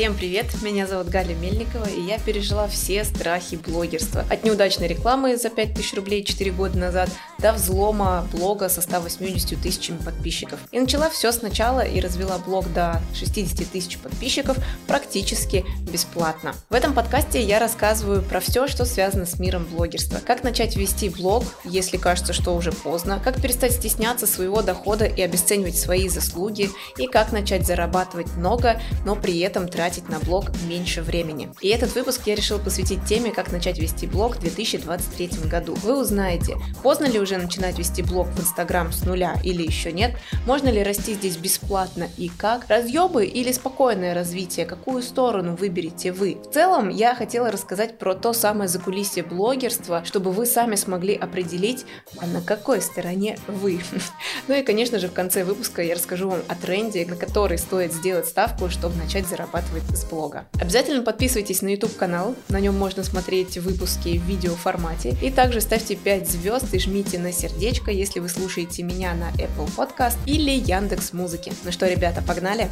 Всем привет, меня зовут Галя Мельникова, и я пережила все страхи блогерства. От неудачной рекламы за 5000 рублей 4 года назад до взлома блога со 180 тысячами подписчиков. И начала все сначала и развела блог до 60 тысяч подписчиков практически бесплатно. В этом подкасте я рассказываю про все, что связано с миром блогерства. Как начать вести блог, если кажется, что уже поздно, как перестать стесняться своего дохода и обесценивать свои заслуги, и как начать зарабатывать много, но при этом тратить на блог меньше времени. И этот выпуск я решил посвятить теме, как начать вести блог в 2023 году. Вы узнаете, поздно ли уже начинать вести блог в Инстаграм с нуля или еще нет, можно ли расти здесь бесплатно и как, разъебы или спокойное развитие, какую сторону выберете вы. В целом, я хотела рассказать про то самое закулисье блогерства, чтобы вы сами смогли определить, а на какой стороне вы. Ну и, конечно же, в конце выпуска я расскажу вам о тренде, на который стоит сделать ставку, чтобы начать зарабатывать зарабатывать с блога. Обязательно подписывайтесь на YouTube канал, на нем можно смотреть выпуски в видео формате. И также ставьте 5 звезд и жмите на сердечко, если вы слушаете меня на Apple Podcast или Яндекс Музыки. Ну что, ребята, погнали!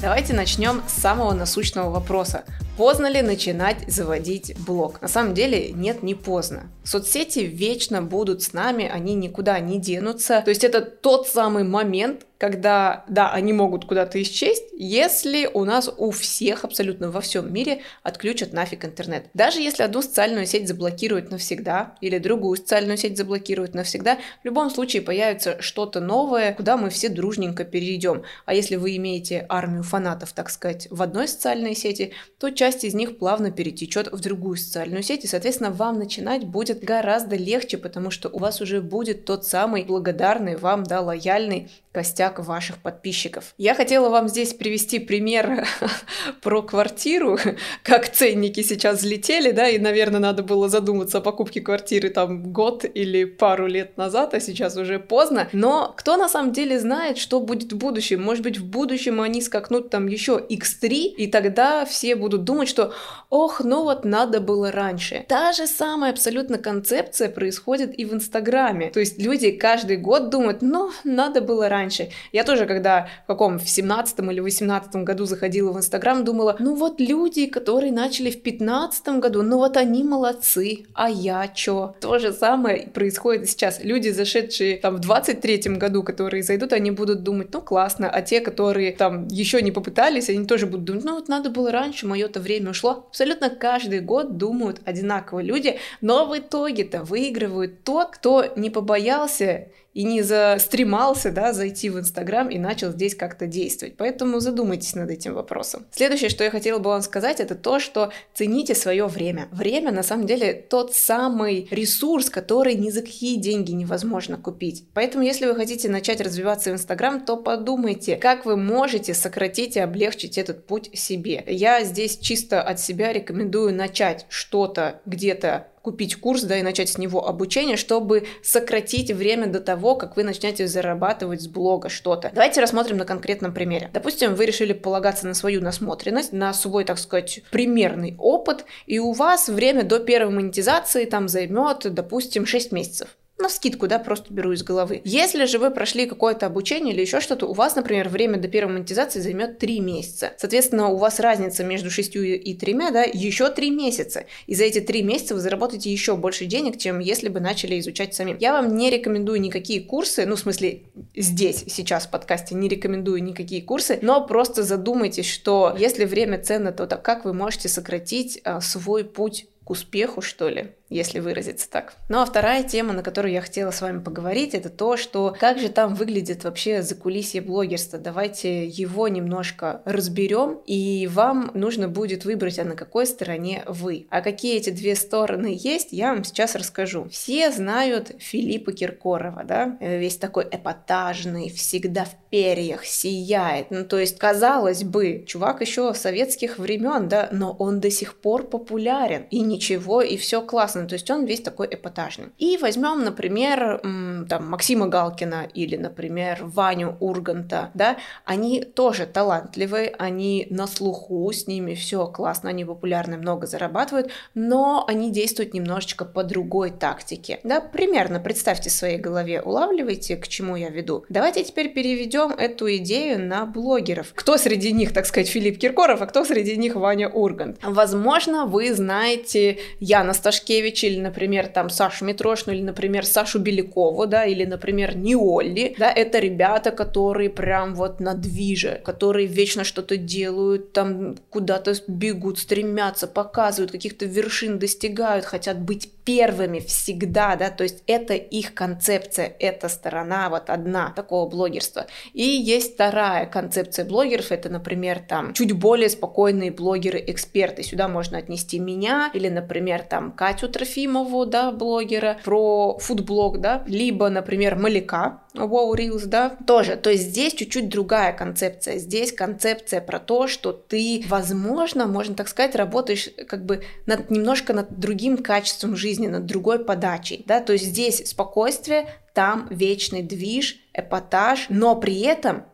Давайте начнем с самого насущного вопроса. Поздно ли начинать заводить блог? На самом деле нет, не поздно. Соцсети вечно будут с нами, они никуда не денутся. То есть это тот самый момент, когда, да, они могут куда-то исчесть, если у нас у всех абсолютно во всем мире отключат нафиг интернет. Даже если одну социальную сеть заблокируют навсегда или другую социальную сеть заблокируют навсегда, в любом случае появится что-то новое, куда мы все дружненько перейдем. А если вы имеете армию фанатов, так сказать, в одной социальной сети, то часть из них плавно перетечет в другую социальную сеть, и, соответственно, вам начинать будет гораздо легче, потому что у вас уже будет тот самый благодарный вам, да, лояльный костяк ваших подписчиков. Я хотела вам здесь привести пример про квартиру, как ценники сейчас взлетели, да, и, наверное, надо было задуматься о покупке квартиры там год или пару лет назад, а сейчас уже поздно. Но кто на самом деле знает, что будет в будущем? Может быть, в будущем они скакнут там еще x3, и тогда все будут думать, что ох, ну вот надо было раньше. Та же самая абсолютно концепция происходит и в Инстаграме. То есть люди каждый год думают, ну, надо было раньше. Я тоже, когда в каком, в 17 или 18 году заходила в Инстаграм, думала, ну вот люди, которые начали в 15 году, ну вот они молодцы, а я чё? То же самое происходит сейчас. Люди, зашедшие там в 23 году, которые зайдут, они будут думать, ну классно, а те, которые там еще не попытались, они тоже будут думать, ну вот надо было раньше, мое-то время ушло. Абсолютно каждый год думают одинаково люди, но в итоге-то выигрывают тот, кто не побоялся и не застремался, да, зайти в Инстаграм и начал здесь как-то действовать. Поэтому задумайтесь над этим вопросом. Следующее, что я хотела бы вам сказать, это то, что цените свое время. Время, на самом деле, тот самый ресурс, который ни за какие деньги невозможно купить. Поэтому, если вы хотите начать развиваться в Инстаграм, то подумайте, как вы можете сократить и облегчить этот путь себе. Я здесь чисто от себя рекомендую начать что-то где-то купить курс, да, и начать с него обучение, чтобы сократить время до того, как вы начнете зарабатывать с блога что-то. Давайте рассмотрим на конкретном примере. Допустим, вы решили полагаться на свою насмотренность, на свой, так сказать, примерный опыт, и у вас время до первой монетизации там займет, допустим, 6 месяцев на скидку, да, просто беру из головы. Если же вы прошли какое-то обучение или еще что-то, у вас, например, время до первой монетизации займет 3 месяца. Соответственно, у вас разница между 6 и 3, да, еще 3 месяца. И за эти 3 месяца вы заработаете еще больше денег, чем если бы начали изучать самим. Я вам не рекомендую никакие курсы, ну, в смысле, здесь, сейчас в подкасте не рекомендую никакие курсы, но просто задумайтесь, что если время ценно, то так как вы можете сократить а, свой путь к успеху, что ли, если выразиться так. Ну а вторая тема, на которую я хотела с вами поговорить, это то, что как же там выглядит вообще закулисье блогерства. Давайте его немножко разберем, и вам нужно будет выбрать, а на какой стороне вы. А какие эти две стороны есть, я вам сейчас расскажу. Все знают Филиппа Киркорова, да, весь такой эпатажный, всегда в перьях, сияет. Ну то есть, казалось бы, чувак еще советских времен, да, но он до сих пор популярен, и ничего, и все классно. Классный, то есть он весь такой эпатажный. И возьмем, например, там, Максима Галкина или, например, Ваню Урганта, да, они тоже талантливые, они на слуху, с ними все классно, они популярны, много зарабатывают, но они действуют немножечко по другой тактике, да, примерно представьте в своей голове, улавливайте, к чему я веду. Давайте теперь переведем эту идею на блогеров. Кто среди них, так сказать, Филипп Киркоров, а кто среди них Ваня Ургант? Возможно, вы знаете Яна Сташкевич или, например, там Сашу Митрошину или, например, Сашу Белякову, да, или, например, Ниолли, да, это ребята, которые прям вот на движе, которые вечно что-то делают, там куда-то бегут, стремятся, показывают, каких-то вершин достигают, хотят быть первыми всегда, да, то есть это их концепция, эта сторона вот одна такого блогерства. И есть вторая концепция блогеров, это, например, там чуть более спокойные блогеры-эксперты. Сюда можно отнести меня или, например, там Катю Трофимову, да, блогера, про фудблог, да, либо, например, Маляка, Wow Reels, да, тоже. То есть здесь чуть-чуть другая концепция. Здесь концепция про то, что ты, возможно, можно так сказать, работаешь как бы над, немножко над другим качеством жизни, над другой подачей, да, то есть здесь спокойствие, там вечный движ, эпатаж, но при этом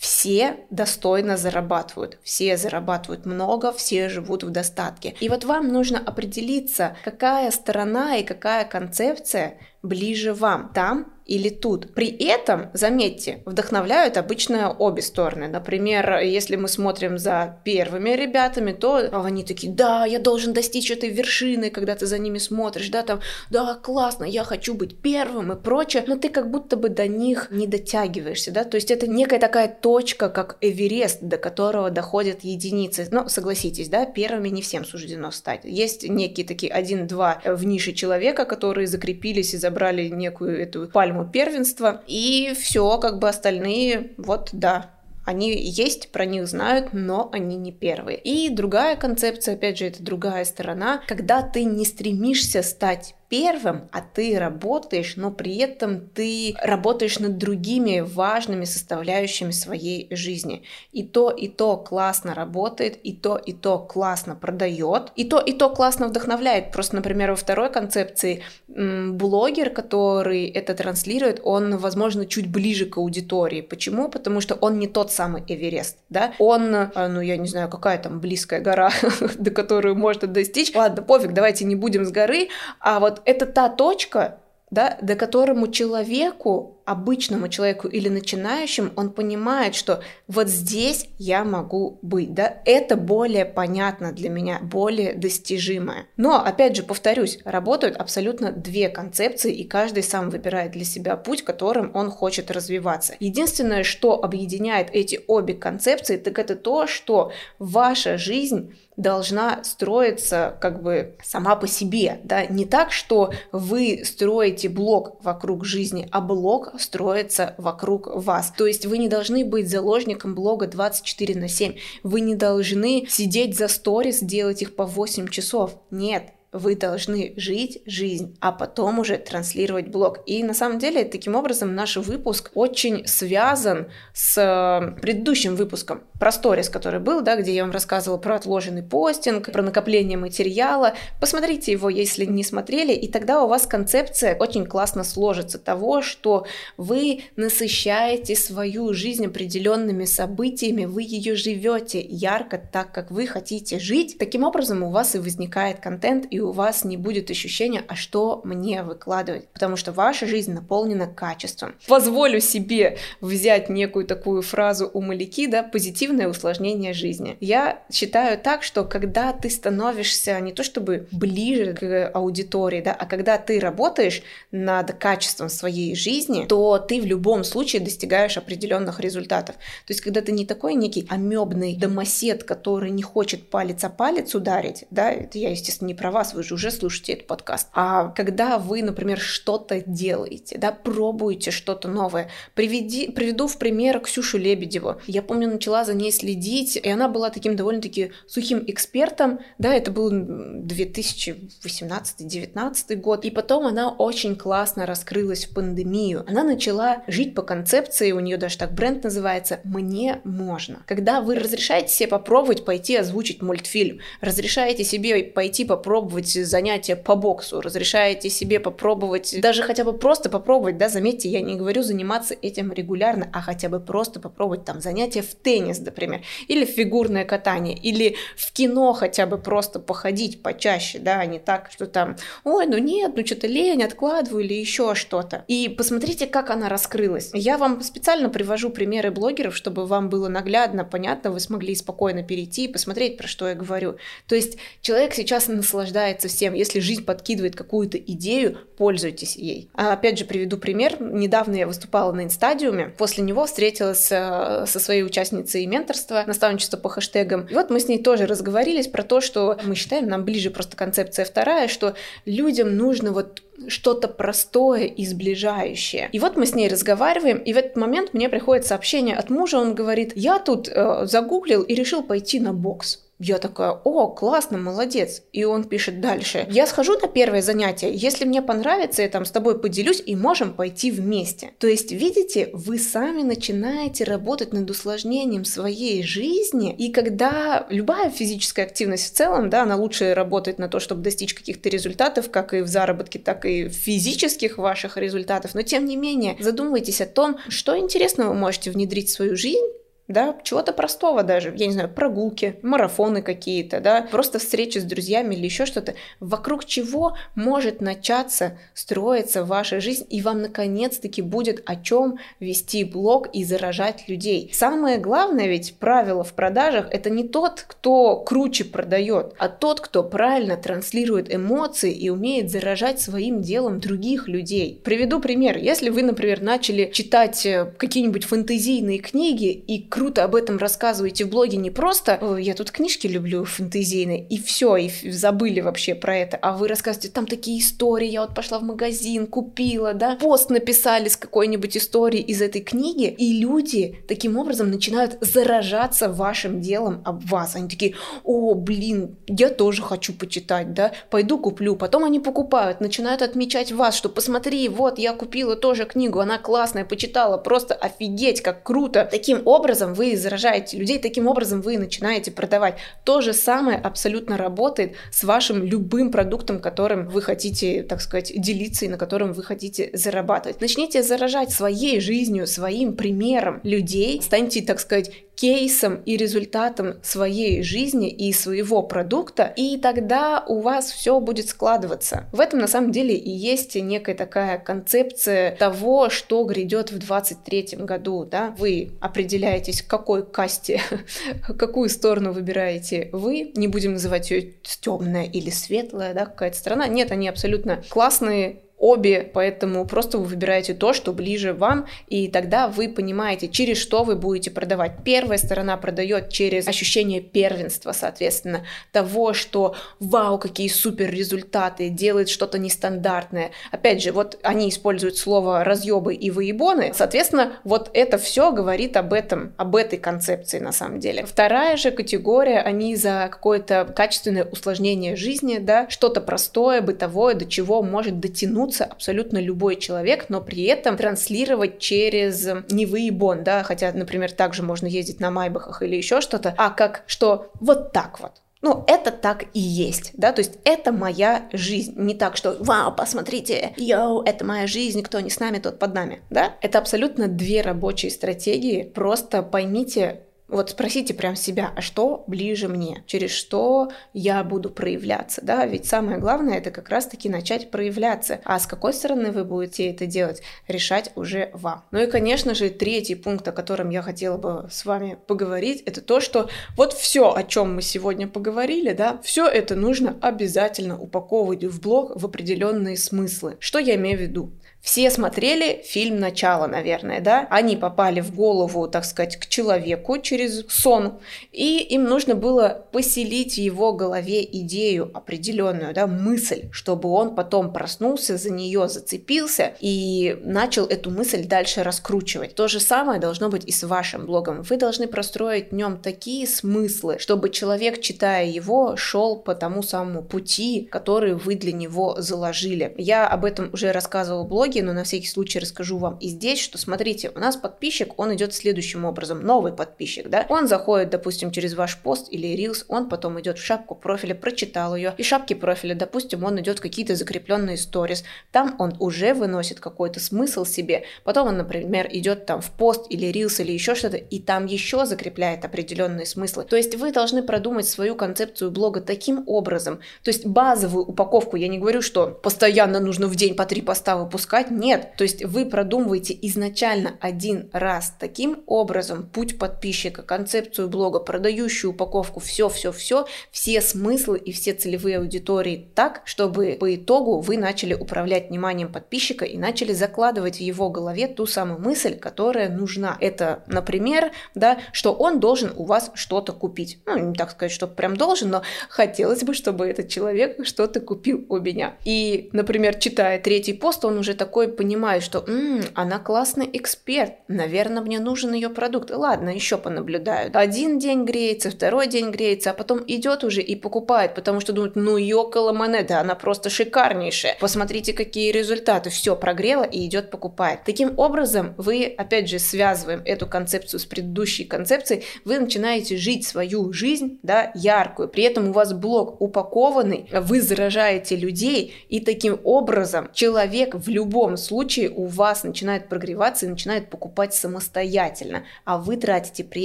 все достойно зарабатывают, все зарабатывают много, все живут в достатке. И вот вам нужно определиться, какая сторона и какая концепция ближе вам, там или тут. При этом, заметьте, вдохновляют обычно обе стороны. Например, если мы смотрим за первыми ребятами, то они такие, да, я должен достичь этой вершины, когда ты за ними смотришь, да, там, да, классно, я хочу быть первым и прочее, но ты как будто бы до них не дотягиваешься, да, то есть это некая такая точка, как Эверест, до которого доходят единицы. Но согласитесь, да, первыми не всем суждено стать. Есть некие такие один-два в нише человека, которые закрепились и забрали некую эту пальму первенства, и все, как бы остальные, вот, да, они есть, про них знают, но они не первые. И другая концепция, опять же, это другая сторона, когда ты не стремишься стать первым, а ты работаешь, но при этом ты работаешь над другими важными составляющими своей жизни. И то, и то классно работает, и то, и то классно продает, и то, и то классно вдохновляет. Просто, например, во второй концепции блогер, который это транслирует, он, возможно, чуть ближе к аудитории. Почему? Потому что он не тот самый Эверест, да? Он, э, ну, я не знаю, какая там близкая гора, до которой можно достичь. Ладно, пофиг, давайте не будем с горы, а вот это та точка, да, до которому человеку, обычному человеку или начинающему, он понимает, что вот здесь я могу быть, да, это более понятно для меня, более достижимое. Но, опять же, повторюсь, работают абсолютно две концепции, и каждый сам выбирает для себя путь, которым он хочет развиваться. Единственное, что объединяет эти обе концепции, так это то, что ваша жизнь должна строиться как бы сама по себе, да, не так, что вы строите блок вокруг жизни, а блок строится вокруг вас. То есть вы не должны быть заложником блога 24 на 7, вы не должны сидеть за сторис, делать их по 8 часов. Нет, вы должны жить жизнь, а потом уже транслировать блог. И на самом деле таким образом наш выпуск очень связан с э, предыдущим выпуском про сторис, который был, да, где я вам рассказывала про отложенный постинг, про накопление материала. Посмотрите его, если не смотрели, и тогда у вас концепция очень классно сложится того, что вы насыщаете свою жизнь определенными событиями, вы ее живете ярко так, как вы хотите жить. Таким образом у вас и возникает контент, и у вас не будет ощущения, а что мне выкладывать, потому что ваша жизнь наполнена качеством. Позволю себе взять некую такую фразу у Маляки, да, позитивное усложнение жизни. Я считаю так, что когда ты становишься не то чтобы ближе к аудитории, да, а когда ты работаешь над качеством своей жизни, то ты в любом случае достигаешь определенных результатов. То есть, когда ты не такой некий амебный домосед, который не хочет палец о палец ударить, да, это я, естественно, не про вас, вы же уже слушаете этот подкаст. А когда вы, например, что-то делаете, да, пробуете что-то новое, приведи, приведу в пример Ксюшу Лебедеву. Я помню, начала за ней следить, и она была таким довольно-таки сухим экспертом, да, это был 2018-2019 год, и потом она очень классно раскрылась в пандемию. Она начала жить по концепции, у нее даже так бренд называется «Мне можно». Когда вы разрешаете себе попробовать пойти озвучить мультфильм, разрешаете себе пойти попробовать попробовать занятия по боксу, разрешаете себе попробовать, даже хотя бы просто попробовать, да, заметьте, я не говорю заниматься этим регулярно, а хотя бы просто попробовать там занятия в теннис, например, или фигурное катание, или в кино хотя бы просто походить почаще, да, а не так, что там, ой, ну нет, ну что-то лень, откладываю или еще что-то. И посмотрите, как она раскрылась. Я вам специально привожу примеры блогеров, чтобы вам было наглядно, понятно, вы смогли спокойно перейти и посмотреть, про что я говорю. То есть человек сейчас наслаждается всем. Если жизнь подкидывает какую-то идею, пользуйтесь ей. А опять же, приведу пример. Недавно я выступала на инстадиуме. После него встретилась э, со своей участницей менторства, наставничества по хэштегам. И вот мы с ней тоже разговорились про то, что мы считаем, нам ближе просто концепция вторая, что людям нужно вот что-то простое и сближающее. И вот мы с ней разговариваем, и в этот момент мне приходит сообщение от мужа, он говорит, я тут э, загуглил и решил пойти на бокс. Я такая, о, классно, молодец. И он пишет дальше. Я схожу на первое занятие, если мне понравится, я там с тобой поделюсь и можем пойти вместе. То есть, видите, вы сами начинаете работать над усложнением своей жизни, и когда любая физическая активность в целом, да, она лучше работает на то, чтобы достичь каких-то результатов, как и в заработке, так и в физических ваших результатов, но тем не менее, задумайтесь о том, что интересного вы можете внедрить в свою жизнь, да, чего-то простого даже, я не знаю, прогулки, марафоны какие-то, да, просто встречи с друзьями или еще что-то, вокруг чего может начаться строиться ваша жизнь, и вам наконец-таки будет о чем вести блог и заражать людей. Самое главное ведь правило в продажах это не тот, кто круче продает, а тот, кто правильно транслирует эмоции и умеет заражать своим делом других людей. Приведу пример. Если вы, например, начали читать э, какие-нибудь фэнтезийные книги и круто об этом рассказываете в блоге не просто я тут книжки люблю фэнтезийные, и все, и забыли вообще про это, а вы рассказываете, там такие истории, я вот пошла в магазин, купила, да, пост написали с какой-нибудь историей из этой книги, и люди таким образом начинают заражаться вашим делом об вас. Они такие, о, блин, я тоже хочу почитать, да, пойду куплю. Потом они покупают, начинают отмечать вас, что посмотри, вот, я купила тоже книгу, она классная, почитала, просто офигеть, как круто. Таким образом образом вы заражаете людей, таким образом вы начинаете продавать. То же самое абсолютно работает с вашим любым продуктом, которым вы хотите, так сказать, делиться и на котором вы хотите зарабатывать. Начните заражать своей жизнью, своим примером людей, станьте, так сказать, кейсом и результатом своей жизни и своего продукта, и тогда у вас все будет складываться. В этом на самом деле и есть некая такая концепция того, что грядет в 2023 году. Да? Вы определяетесь, к какой касте, какую сторону выбираете вы. Не будем называть ее темная или светлая, да, какая-то страна. Нет, они абсолютно классные, обе, поэтому просто вы выбираете то, что ближе вам, и тогда вы понимаете, через что вы будете продавать. Первая сторона продает через ощущение первенства, соответственно, того, что вау, какие супер результаты, делает что-то нестандартное. Опять же, вот они используют слово разъебы и выебоны, соответственно, вот это все говорит об этом, об этой концепции на самом деле. Вторая же категория, они за какое-то качественное усложнение жизни, да, что-то простое, бытовое, до чего может дотянуться коснуться абсолютно любой человек, но при этом транслировать через Невы и Бон, да, хотя, например, также можно ездить на Майбахах или еще что-то, а как что вот так вот. Ну, это так и есть, да, то есть это моя жизнь, не так, что «Вау, посмотрите, йоу, это моя жизнь, кто не с нами, тот под нами», да? Это абсолютно две рабочие стратегии, просто поймите, вот спросите прям себя, а что ближе мне? Через что я буду проявляться? Да, ведь самое главное это как раз-таки начать проявляться. А с какой стороны вы будете это делать, решать уже вам. Ну и, конечно же, третий пункт, о котором я хотела бы с вами поговорить, это то, что вот все, о чем мы сегодня поговорили, да, все это нужно обязательно упаковывать в блог в определенные смыслы. Что я имею в виду? Все смотрели фильм «Начало», наверное, да? Они попали в голову, так сказать, к человеку через сон, и им нужно было поселить в его голове идею определенную, да, мысль, чтобы он потом проснулся, за нее зацепился и начал эту мысль дальше раскручивать. То же самое должно быть и с вашим блогом. Вы должны простроить в нем такие смыслы, чтобы человек, читая его, шел по тому самому пути, который вы для него заложили. Я об этом уже рассказывала в блоге, блоге, но на всякий случай расскажу вам и здесь, что смотрите, у нас подписчик, он идет следующим образом, новый подписчик, да, он заходит, допустим, через ваш пост или Reels, он потом идет в шапку профиля, прочитал ее, и шапки профиля, допустим, он идет в какие-то закрепленные сторис, там он уже выносит какой-то смысл себе, потом он, например, идет там в пост или Reels или еще что-то, и там еще закрепляет определенные смыслы. То есть вы должны продумать свою концепцию блога таким образом, то есть базовую упаковку, я не говорю, что постоянно нужно в день по три поста выпускать, нет, то есть вы продумываете изначально один раз таким образом путь подписчика, концепцию блога, продающую упаковку, все-все-все, все смыслы и все целевые аудитории так, чтобы по итогу вы начали управлять вниманием подписчика и начали закладывать в его голове ту самую мысль, которая нужна. Это, например, да, что он должен у вас что-то купить. Ну, не так сказать, что прям должен, но хотелось бы, чтобы этот человек что-то купил у меня. И, например, читая третий пост, он уже такой понимает, что «М, она классный эксперт, наверное, мне нужен ее продукт. Ладно, еще понаблюдаю. Один день греется, второй день греется, а потом идет уже и покупает, потому что думает, ну ёкала монета, она просто шикарнейшая. Посмотрите, какие результаты. Все, прогрела и идет покупает. Таким образом, вы, опять же, связываем эту концепцию с предыдущей концепцией, вы начинаете жить свою жизнь, да, яркую. При этом у вас блог упакованный, вы заражаете людей, и таким образом человек в любом случае у вас начинает прогреваться и начинает покупать самостоятельно, а вы тратите при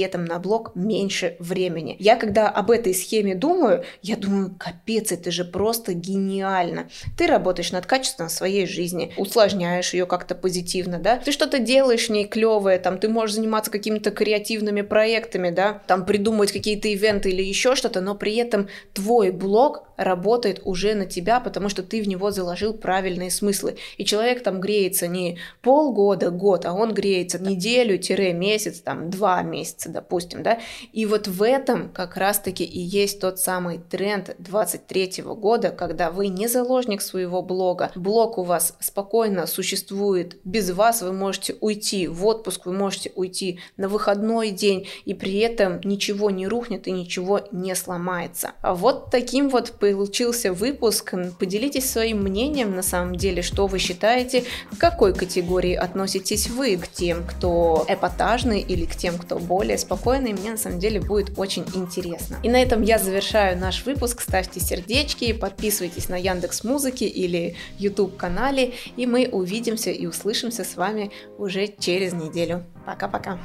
этом на блог меньше времени. Я когда об этой схеме думаю, я думаю, капец, это же просто гениально. Ты работаешь над качеством своей жизни, усложняешь ее как-то позитивно, да, ты что-то делаешь в ней клевое, там, ты можешь заниматься какими-то креативными проектами, да, там, придумывать какие-то ивенты или еще что-то, но при этом твой блог работает уже на тебя, потому что ты в него заложил правильные смыслы. И человек там греется не полгода, год, а он греется неделю-месяц, там, два месяца, допустим, да. И вот в этом как раз-таки и есть тот самый тренд 23 года, когда вы не заложник своего блога, блог у вас спокойно существует без вас, вы можете уйти в отпуск, вы можете уйти на выходной день, и при этом ничего не рухнет и ничего не сломается. А вот таким вот получился выпуск. Поделитесь своим мнением на самом деле, что вы считаете, к какой категории относитесь вы, к тем, кто эпатажный или к тем, кто более спокойный. Мне на самом деле будет очень интересно. И на этом я завершаю наш выпуск. Ставьте сердечки, подписывайтесь на Яндекс Музыки или YouTube канале, и мы увидимся и услышимся с вами уже через неделю. Пока-пока.